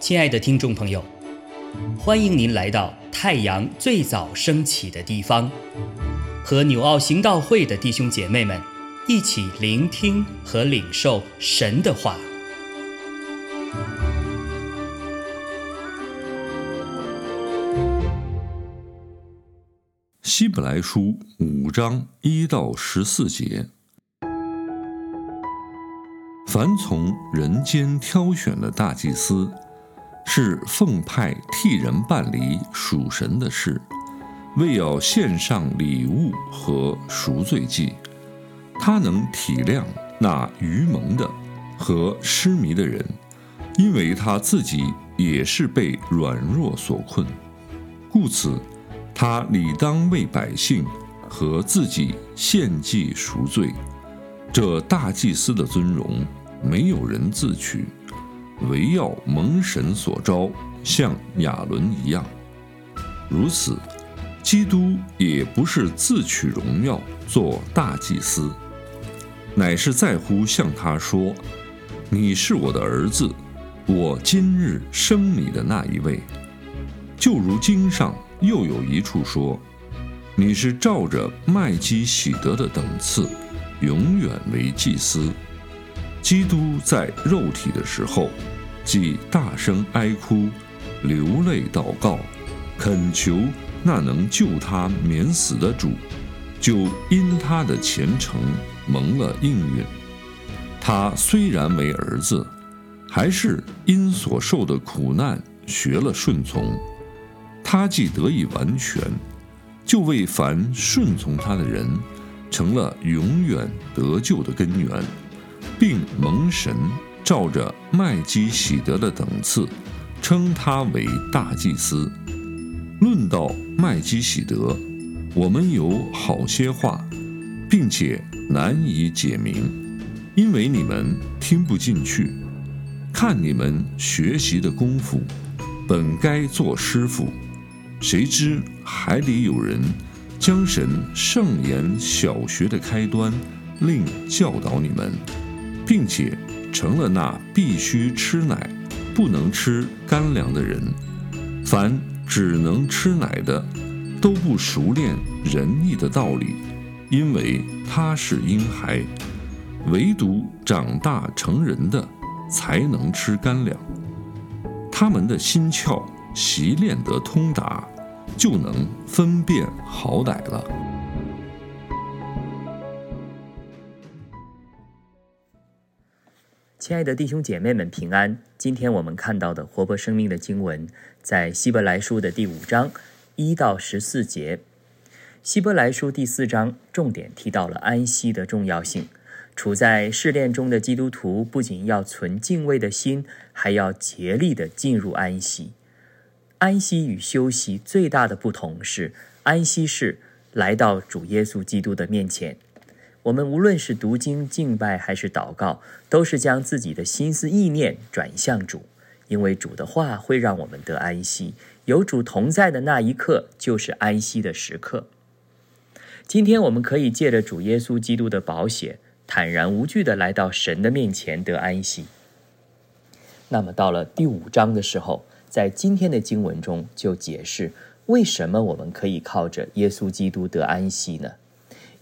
亲爱的听众朋友，欢迎您来到太阳最早升起的地方，和纽奥行道会的弟兄姐妹们一起聆听和领受神的话。希伯来书五章一到十四节：凡从人间挑选的大祭司，是奉派替人办理属神的事，为要献上礼物和赎罪祭。他能体谅那愚蒙的和失迷的人，因为他自己也是被软弱所困，故此。他理当为百姓和自己献祭赎罪，这大祭司的尊荣没有人自取，唯要蒙神所招，像亚伦一样。如此，基督也不是自取荣耀做大祭司，乃是在乎向他说：“你是我的儿子，我今日生你的那一位。”就如经上。又有一处说：“你是照着麦基喜德的等次，永远为祭司。”基督在肉体的时候，即大声哀哭、流泪祷告，恳求那能救他免死的主，就因他的虔诚蒙了应允。他虽然为儿子，还是因所受的苦难学了顺从。他既得以完全，就为凡顺从他的人，成了永远得救的根源，并蒙神照着麦基喜德的等次，称他为大祭司。论到麦基喜德，我们有好些话，并且难以解明，因为你们听不进去。看你们学习的功夫，本该做师傅。谁知还得有人将神圣言小学的开端另教导你们，并且成了那必须吃奶不能吃干粮的人。凡只能吃奶的，都不熟练仁义的道理，因为他是婴孩；唯独长大成人的，才能吃干粮。他们的心窍。习练得通达，就能分辨好歹了。亲爱的弟兄姐妹们，平安！今天我们看到的活泼生命的经文，在希伯来书的第五章一到十四节。希伯来书第四章重点提到了安息的重要性。处在试炼中的基督徒，不仅要存敬畏的心，还要竭力的进入安息。安息与休息最大的不同是，安息是来到主耶稣基督的面前。我们无论是读经、敬拜还是祷告，都是将自己的心思意念转向主，因为主的话会让我们得安息。有主同在的那一刻，就是安息的时刻。今天我们可以借着主耶稣基督的宝血，坦然无惧的来到神的面前得安息。那么到了第五章的时候。在今天的经文中，就解释为什么我们可以靠着耶稣基督得安息呢？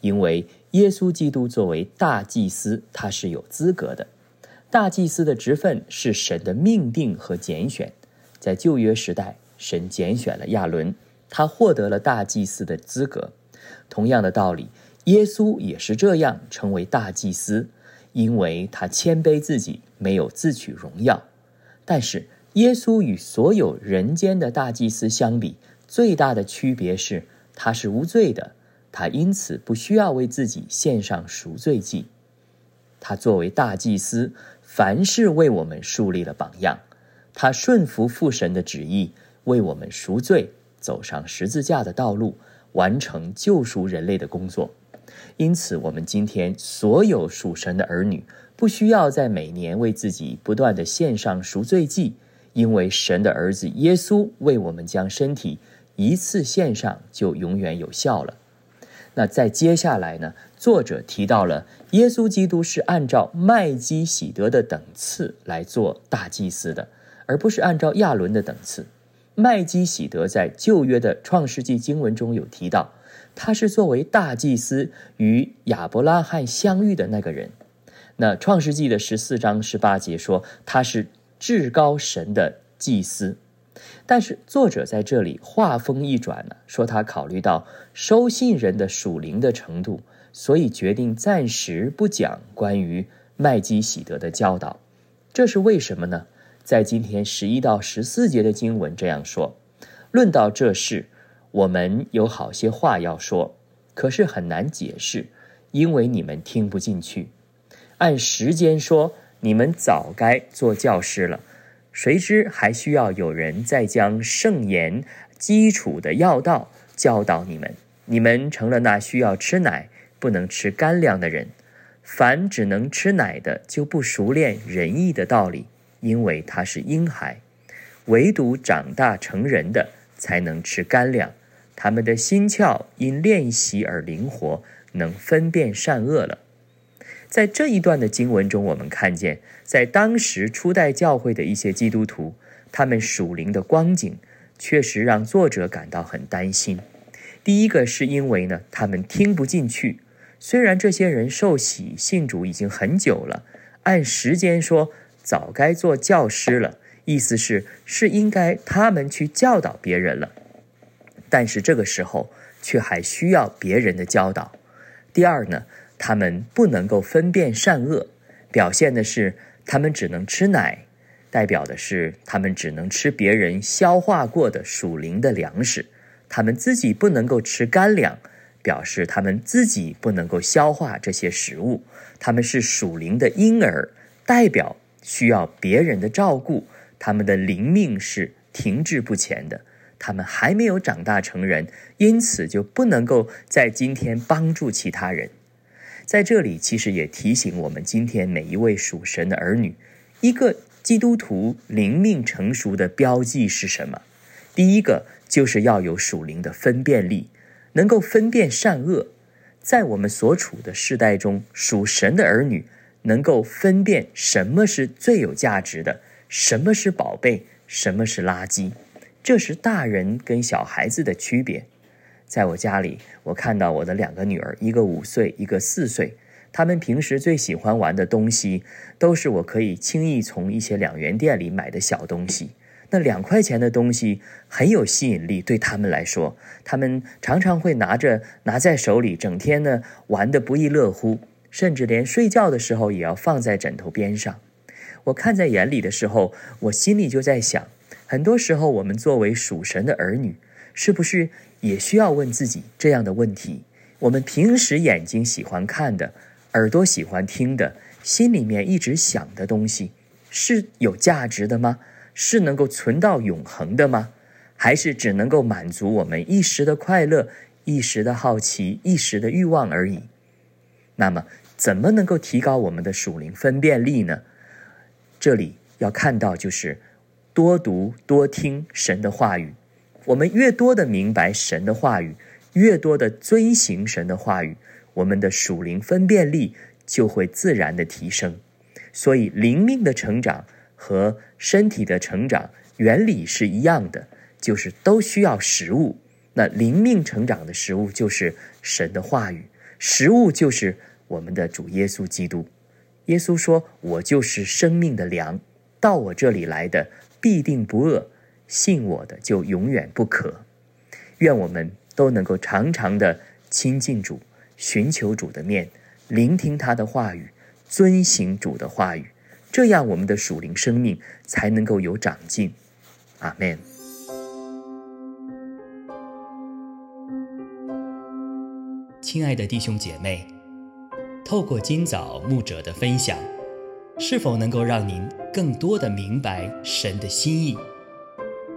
因为耶稣基督作为大祭司，他是有资格的。大祭司的职分是神的命定和拣选。在旧约时代，神拣选了亚伦，他获得了大祭司的资格。同样的道理，耶稣也是这样成为大祭司，因为他谦卑自己，没有自取荣耀。但是，耶稣与所有人间的大祭司相比，最大的区别是他是无罪的，他因此不需要为自己献上赎罪祭。他作为大祭司，凡事为我们树立了榜样。他顺服父神的旨意，为我们赎罪，走上十字架的道路，完成救赎人类的工作。因此，我们今天所有属神的儿女，不需要在每年为自己不断的献上赎罪祭。因为神的儿子耶稣为我们将身体一次献上，就永远有效了。那在接下来呢，作者提到了耶稣基督是按照麦基喜德的等次来做大祭司的，而不是按照亚伦的等次。麦基喜德在旧约的创世纪经文中有提到，他是作为大祭司与亚伯拉罕相遇的那个人。那创世纪的十四章十八节说他是至高神的祭司，但是作者在这里话锋一转呢，说他考虑到收信人的属灵的程度。所以决定暂时不讲关于麦基喜德的教导，这是为什么呢？在今天十一到十四节的经文这样说：论到这事，我们有好些话要说，可是很难解释，因为你们听不进去。按时间说，你们早该做教师了，谁知还需要有人再将圣言基础的要道教导你们，你们成了那需要吃奶。不能吃干粮的人，凡只能吃奶的，就不熟练仁义的道理，因为他是婴孩；唯独长大成人的，才能吃干粮。他们的心窍因练习而灵活，能分辨善恶了。在这一段的经文中，我们看见，在当时初代教会的一些基督徒，他们属灵的光景，确实让作者感到很担心。第一个是因为呢，他们听不进去。虽然这些人受洗信主已经很久了，按时间说早该做教师了，意思是是应该他们去教导别人了，但是这个时候却还需要别人的教导。第二呢，他们不能够分辨善恶，表现的是他们只能吃奶，代表的是他们只能吃别人消化过的属灵的粮食，他们自己不能够吃干粮。表示他们自己不能够消化这些食物，他们是属灵的婴儿，代表需要别人的照顾，他们的灵命是停滞不前的，他们还没有长大成人，因此就不能够在今天帮助其他人。在这里，其实也提醒我们今天每一位属神的儿女，一个基督徒灵命成熟的标记是什么？第一个就是要有属灵的分辨力。能够分辨善恶，在我们所处的世代中，属神的儿女能够分辨什么是最有价值的，什么是宝贝，什么是垃圾。这是大人跟小孩子的区别。在我家里，我看到我的两个女儿，一个五岁，一个四岁，他们平时最喜欢玩的东西，都是我可以轻易从一些两元店里买的小东西。那两块钱的东西很有吸引力，对他们来说，他们常常会拿着拿在手里，整天呢玩得不亦乐乎，甚至连睡觉的时候也要放在枕头边上。我看在眼里的时候，我心里就在想，很多时候我们作为属神的儿女，是不是也需要问自己这样的问题？我们平时眼睛喜欢看的，耳朵喜欢听的，心里面一直想的东西，是有价值的吗？是能够存到永恒的吗？还是只能够满足我们一时的快乐、一时的好奇、一时的欲望而已？那么，怎么能够提高我们的属灵分辨力呢？这里要看到，就是多读多听神的话语。我们越多的明白神的话语，越多的遵行神的话语，我们的属灵分辨力就会自然的提升。所以，灵命的成长。和身体的成长原理是一样的，就是都需要食物。那灵命成长的食物就是神的话语，食物就是我们的主耶稣基督。耶稣说：“我就是生命的粮，到我这里来的必定不饿，信我的就永远不渴。”愿我们都能够常常的亲近主，寻求主的面，聆听他的话语，遵行主的话语。这样，我们的属灵生命才能够有长进。阿门。亲爱的弟兄姐妹，透过今早牧者的分享，是否能够让您更多的明白神的心意，